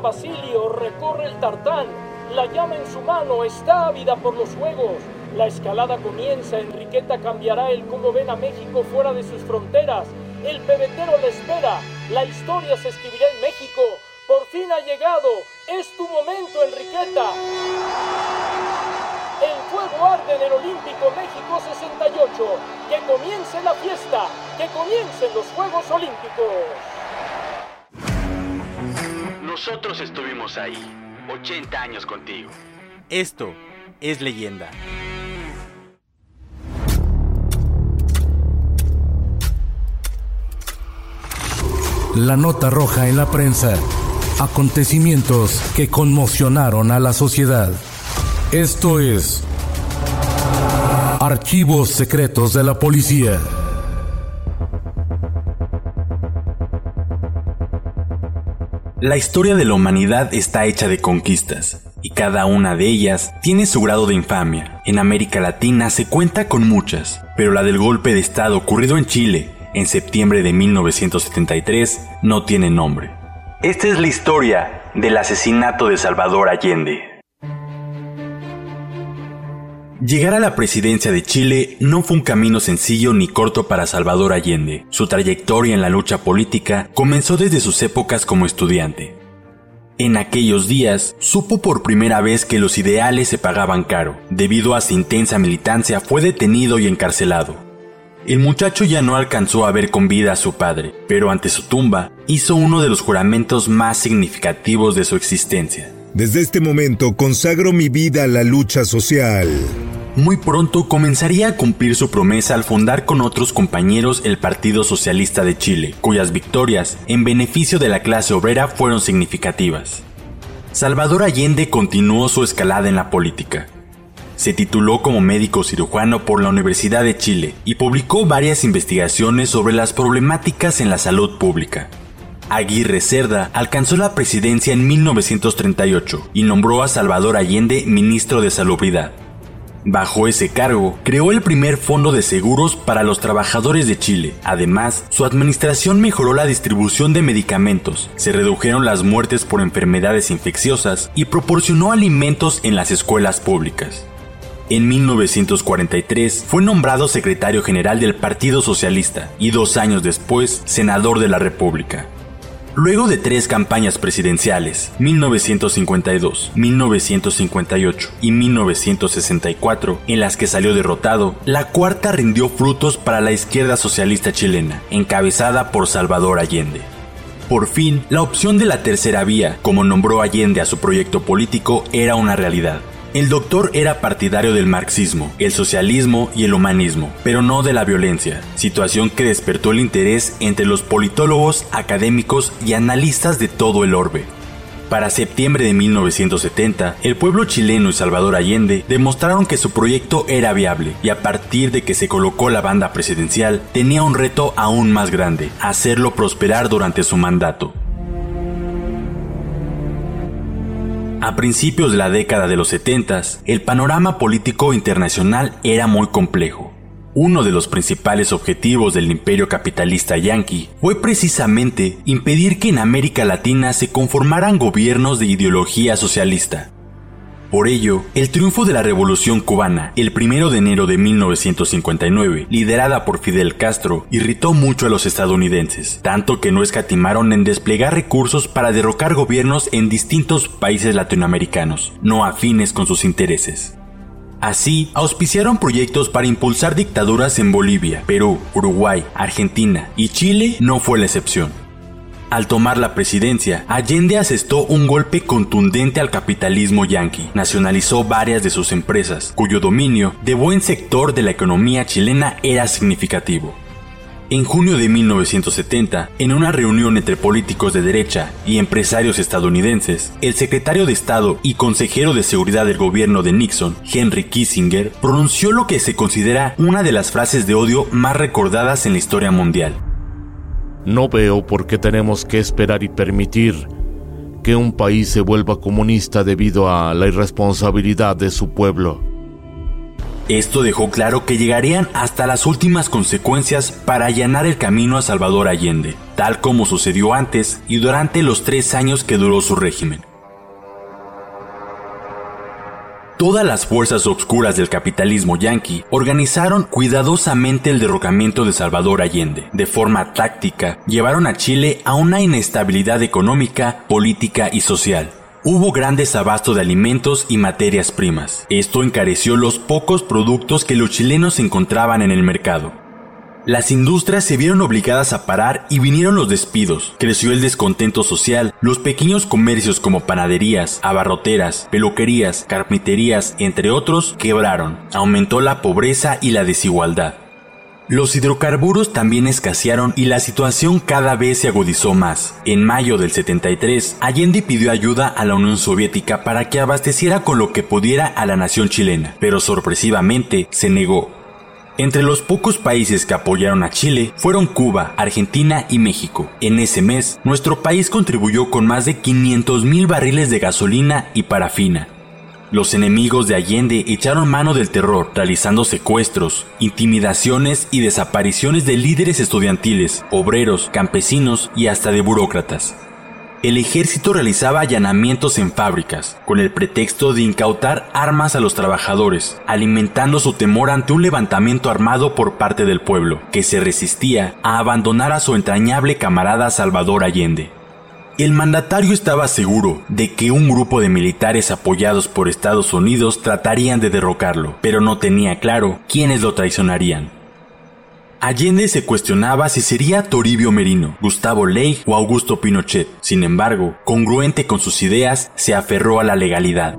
Basilio, recorre el tartán, la llama en su mano, está ávida por los juegos. La escalada comienza, Enriqueta cambiará el cómo ven a México fuera de sus fronteras. El pebetero le espera, la historia se escribirá en México. Por fin ha llegado, es tu momento, Enriqueta. El fuego arde en el Olímpico México 68. Que comience la fiesta, que comiencen los Juegos Olímpicos. Nosotros estuvimos ahí, 80 años contigo. Esto es leyenda. La nota roja en la prensa. Acontecimientos que conmocionaron a la sociedad. Esto es Archivos Secretos de la Policía. La historia de la humanidad está hecha de conquistas, y cada una de ellas tiene su grado de infamia. En América Latina se cuenta con muchas, pero la del golpe de Estado ocurrido en Chile en septiembre de 1973 no tiene nombre. Esta es la historia del asesinato de Salvador Allende. Llegar a la presidencia de Chile no fue un camino sencillo ni corto para Salvador Allende. Su trayectoria en la lucha política comenzó desde sus épocas como estudiante. En aquellos días, supo por primera vez que los ideales se pagaban caro. Debido a su intensa militancia, fue detenido y encarcelado. El muchacho ya no alcanzó a ver con vida a su padre, pero ante su tumba hizo uno de los juramentos más significativos de su existencia. Desde este momento consagro mi vida a la lucha social. Muy pronto comenzaría a cumplir su promesa al fundar con otros compañeros el Partido Socialista de Chile, cuyas victorias en beneficio de la clase obrera fueron significativas. Salvador Allende continuó su escalada en la política. Se tituló como médico cirujano por la Universidad de Chile y publicó varias investigaciones sobre las problemáticas en la salud pública. Aguirre Cerda alcanzó la presidencia en 1938 y nombró a Salvador Allende ministro de Salubridad. Bajo ese cargo, creó el primer fondo de seguros para los trabajadores de Chile. Además, su administración mejoró la distribución de medicamentos, se redujeron las muertes por enfermedades infecciosas y proporcionó alimentos en las escuelas públicas. En 1943 fue nombrado secretario general del Partido Socialista y dos años después senador de la República. Luego de tres campañas presidenciales, 1952, 1958 y 1964, en las que salió derrotado, la cuarta rindió frutos para la izquierda socialista chilena, encabezada por Salvador Allende. Por fin, la opción de la tercera vía, como nombró Allende a su proyecto político, era una realidad. El doctor era partidario del marxismo, el socialismo y el humanismo, pero no de la violencia, situación que despertó el interés entre los politólogos, académicos y analistas de todo el orbe. Para septiembre de 1970, el pueblo chileno y Salvador Allende demostraron que su proyecto era viable y a partir de que se colocó la banda presidencial tenía un reto aún más grande, hacerlo prosperar durante su mandato. A principios de la década de los 70, el panorama político internacional era muy complejo. Uno de los principales objetivos del imperio capitalista yanqui fue precisamente impedir que en América Latina se conformaran gobiernos de ideología socialista. Por ello, el triunfo de la Revolución cubana, el 1 de enero de 1959, liderada por Fidel Castro, irritó mucho a los estadounidenses, tanto que no escatimaron en desplegar recursos para derrocar gobiernos en distintos países latinoamericanos, no afines con sus intereses. Así, auspiciaron proyectos para impulsar dictaduras en Bolivia, Perú, Uruguay, Argentina y Chile no fue la excepción. Al tomar la presidencia, Allende asestó un golpe contundente al capitalismo yanqui. Nacionalizó varias de sus empresas, cuyo dominio de buen sector de la economía chilena era significativo. En junio de 1970, en una reunión entre políticos de derecha y empresarios estadounidenses, el secretario de Estado y consejero de seguridad del gobierno de Nixon, Henry Kissinger, pronunció lo que se considera una de las frases de odio más recordadas en la historia mundial. No veo por qué tenemos que esperar y permitir que un país se vuelva comunista debido a la irresponsabilidad de su pueblo. Esto dejó claro que llegarían hasta las últimas consecuencias para allanar el camino a Salvador Allende, tal como sucedió antes y durante los tres años que duró su régimen. Todas las fuerzas obscuras del capitalismo yanqui organizaron cuidadosamente el derrocamiento de Salvador Allende. De forma táctica, llevaron a Chile a una inestabilidad económica, política y social. Hubo gran desabasto de alimentos y materias primas. Esto encareció los pocos productos que los chilenos encontraban en el mercado. Las industrias se vieron obligadas a parar y vinieron los despidos. Creció el descontento social. Los pequeños comercios como panaderías, abarroteras, peluquerías, carpinterías, entre otros, quebraron. Aumentó la pobreza y la desigualdad. Los hidrocarburos también escasearon y la situación cada vez se agudizó más. En mayo del 73, Allende pidió ayuda a la Unión Soviética para que abasteciera con lo que pudiera a la nación chilena, pero sorpresivamente se negó. Entre los pocos países que apoyaron a Chile fueron Cuba, Argentina y México. En ese mes, nuestro país contribuyó con más de 500 mil barriles de gasolina y parafina. Los enemigos de Allende echaron mano del terror, realizando secuestros, intimidaciones y desapariciones de líderes estudiantiles, obreros, campesinos y hasta de burócratas el ejército realizaba allanamientos en fábricas, con el pretexto de incautar armas a los trabajadores, alimentando su temor ante un levantamiento armado por parte del pueblo, que se resistía a abandonar a su entrañable camarada Salvador Allende. El mandatario estaba seguro de que un grupo de militares apoyados por Estados Unidos tratarían de derrocarlo, pero no tenía claro quiénes lo traicionarían. Allende se cuestionaba si sería Toribio Merino, Gustavo Ley o Augusto Pinochet. Sin embargo, congruente con sus ideas, se aferró a la legalidad.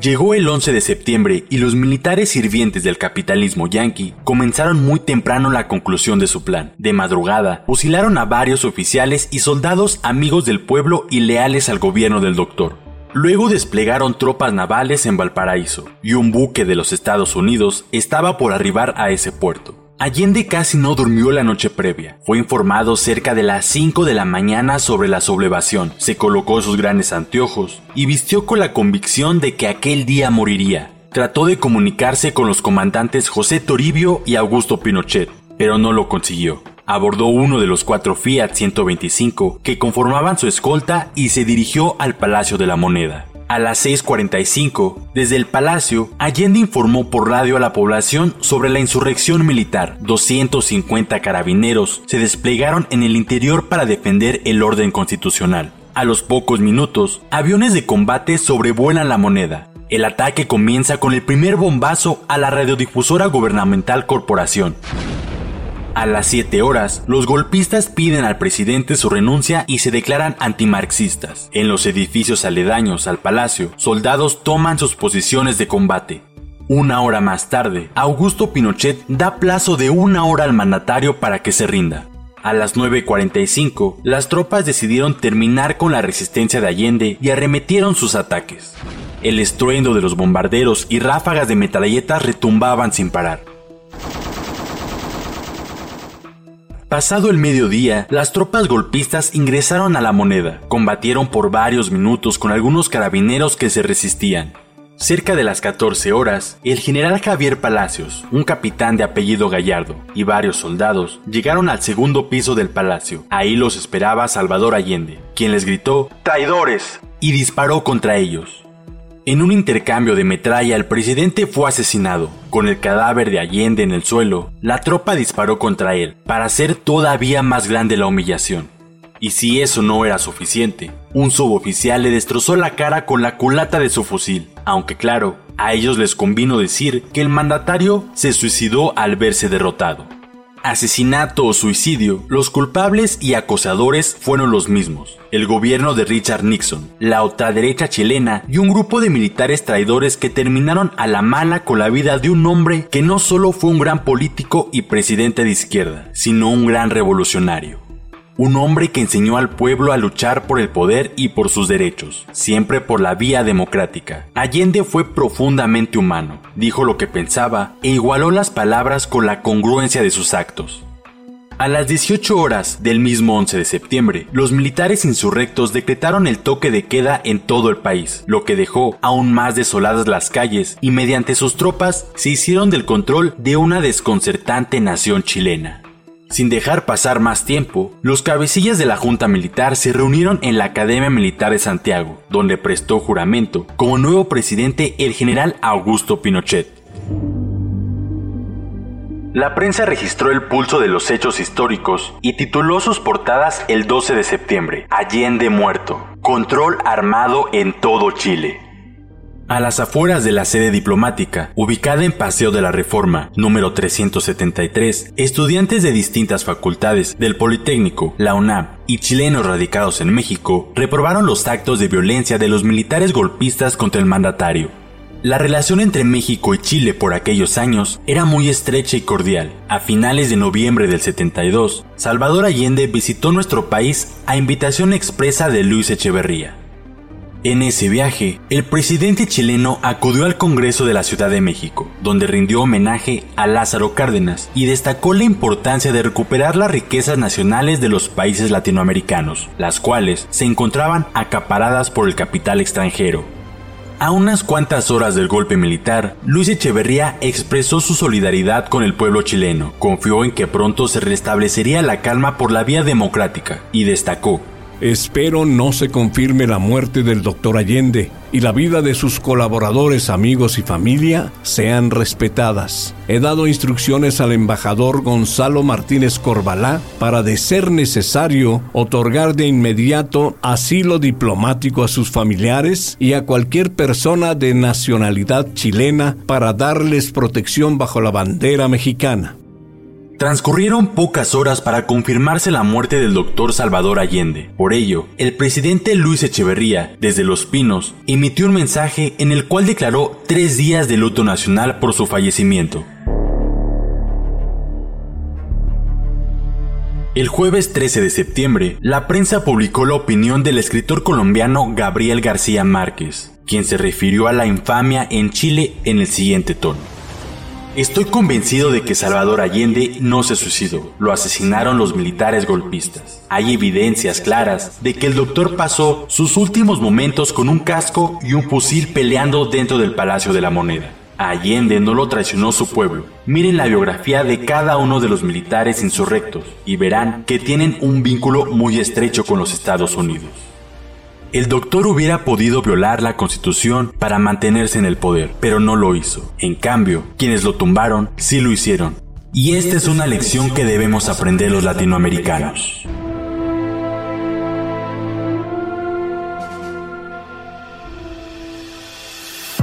Llegó el 11 de septiembre y los militares sirvientes del capitalismo yanqui comenzaron muy temprano la conclusión de su plan. De madrugada, fusilaron a varios oficiales y soldados amigos del pueblo y leales al gobierno del doctor. Luego desplegaron tropas navales en Valparaíso, y un buque de los Estados Unidos estaba por arribar a ese puerto. Allende casi no durmió la noche previa. Fue informado cerca de las 5 de la mañana sobre la sublevación. Se colocó sus grandes anteojos y vistió con la convicción de que aquel día moriría. Trató de comunicarse con los comandantes José Toribio y Augusto Pinochet, pero no lo consiguió abordó uno de los cuatro Fiat 125 que conformaban su escolta y se dirigió al Palacio de la Moneda. A las 6.45, desde el palacio, Allende informó por radio a la población sobre la insurrección militar. 250 carabineros se desplegaron en el interior para defender el orden constitucional. A los pocos minutos, aviones de combate sobrevuelan la moneda. El ataque comienza con el primer bombazo a la radiodifusora gubernamental Corporación. A las 7 horas, los golpistas piden al presidente su renuncia y se declaran antimarxistas. En los edificios aledaños al palacio, soldados toman sus posiciones de combate. Una hora más tarde, Augusto Pinochet da plazo de una hora al mandatario para que se rinda. A las 9.45, las tropas decidieron terminar con la resistencia de Allende y arremetieron sus ataques. El estruendo de los bombarderos y ráfagas de metralletas retumbaban sin parar. Pasado el mediodía, las tropas golpistas ingresaron a la moneda. Combatieron por varios minutos con algunos carabineros que se resistían. Cerca de las 14 horas, el general Javier Palacios, un capitán de apellido Gallardo, y varios soldados llegaron al segundo piso del palacio. Ahí los esperaba Salvador Allende, quien les gritó ¡Traidores! y disparó contra ellos. En un intercambio de metralla el presidente fue asesinado. Con el cadáver de Allende en el suelo, la tropa disparó contra él para hacer todavía más grande la humillación. Y si eso no era suficiente, un suboficial le destrozó la cara con la culata de su fusil, aunque claro, a ellos les convino decir que el mandatario se suicidó al verse derrotado. Asesinato o suicidio, los culpables y acosadores fueron los mismos, el gobierno de Richard Nixon, la ultraderecha chilena y un grupo de militares traidores que terminaron a la mala con la vida de un hombre que no solo fue un gran político y presidente de izquierda, sino un gran revolucionario un hombre que enseñó al pueblo a luchar por el poder y por sus derechos, siempre por la vía democrática. Allende fue profundamente humano, dijo lo que pensaba e igualó las palabras con la congruencia de sus actos. A las 18 horas del mismo 11 de septiembre, los militares insurrectos decretaron el toque de queda en todo el país, lo que dejó aún más desoladas las calles y mediante sus tropas se hicieron del control de una desconcertante nación chilena. Sin dejar pasar más tiempo, los cabecillas de la Junta Militar se reunieron en la Academia Militar de Santiago, donde prestó juramento como nuevo presidente el general Augusto Pinochet. La prensa registró el pulso de los hechos históricos y tituló sus portadas el 12 de septiembre, Allende muerto, control armado en todo Chile. A las afueras de la sede diplomática, ubicada en Paseo de la Reforma, número 373, estudiantes de distintas facultades del Politécnico, la UNAM y chilenos radicados en México reprobaron los actos de violencia de los militares golpistas contra el mandatario. La relación entre México y Chile por aquellos años era muy estrecha y cordial. A finales de noviembre del 72, Salvador Allende visitó nuestro país a invitación expresa de Luis Echeverría. En ese viaje, el presidente chileno acudió al Congreso de la Ciudad de México, donde rindió homenaje a Lázaro Cárdenas y destacó la importancia de recuperar las riquezas nacionales de los países latinoamericanos, las cuales se encontraban acaparadas por el capital extranjero. A unas cuantas horas del golpe militar, Luis Echeverría expresó su solidaridad con el pueblo chileno, confió en que pronto se restablecería la calma por la vía democrática y destacó Espero no se confirme la muerte del doctor Allende y la vida de sus colaboradores, amigos y familia sean respetadas. He dado instrucciones al embajador Gonzalo Martínez Corbalá para, de ser necesario, otorgar de inmediato asilo diplomático a sus familiares y a cualquier persona de nacionalidad chilena para darles protección bajo la bandera mexicana. Transcurrieron pocas horas para confirmarse la muerte del doctor Salvador Allende. Por ello, el presidente Luis Echeverría, desde Los Pinos, emitió un mensaje en el cual declaró tres días de luto nacional por su fallecimiento. El jueves 13 de septiembre, la prensa publicó la opinión del escritor colombiano Gabriel García Márquez, quien se refirió a la infamia en Chile en el siguiente tono. Estoy convencido de que Salvador Allende no se suicidó, lo asesinaron los militares golpistas. Hay evidencias claras de que el doctor pasó sus últimos momentos con un casco y un fusil peleando dentro del Palacio de la Moneda. Allende no lo traicionó su pueblo. Miren la biografía de cada uno de los militares insurrectos y verán que tienen un vínculo muy estrecho con los Estados Unidos. El doctor hubiera podido violar la constitución para mantenerse en el poder, pero no lo hizo. En cambio, quienes lo tumbaron sí lo hicieron. Y esta es una lección que debemos aprender los latinoamericanos.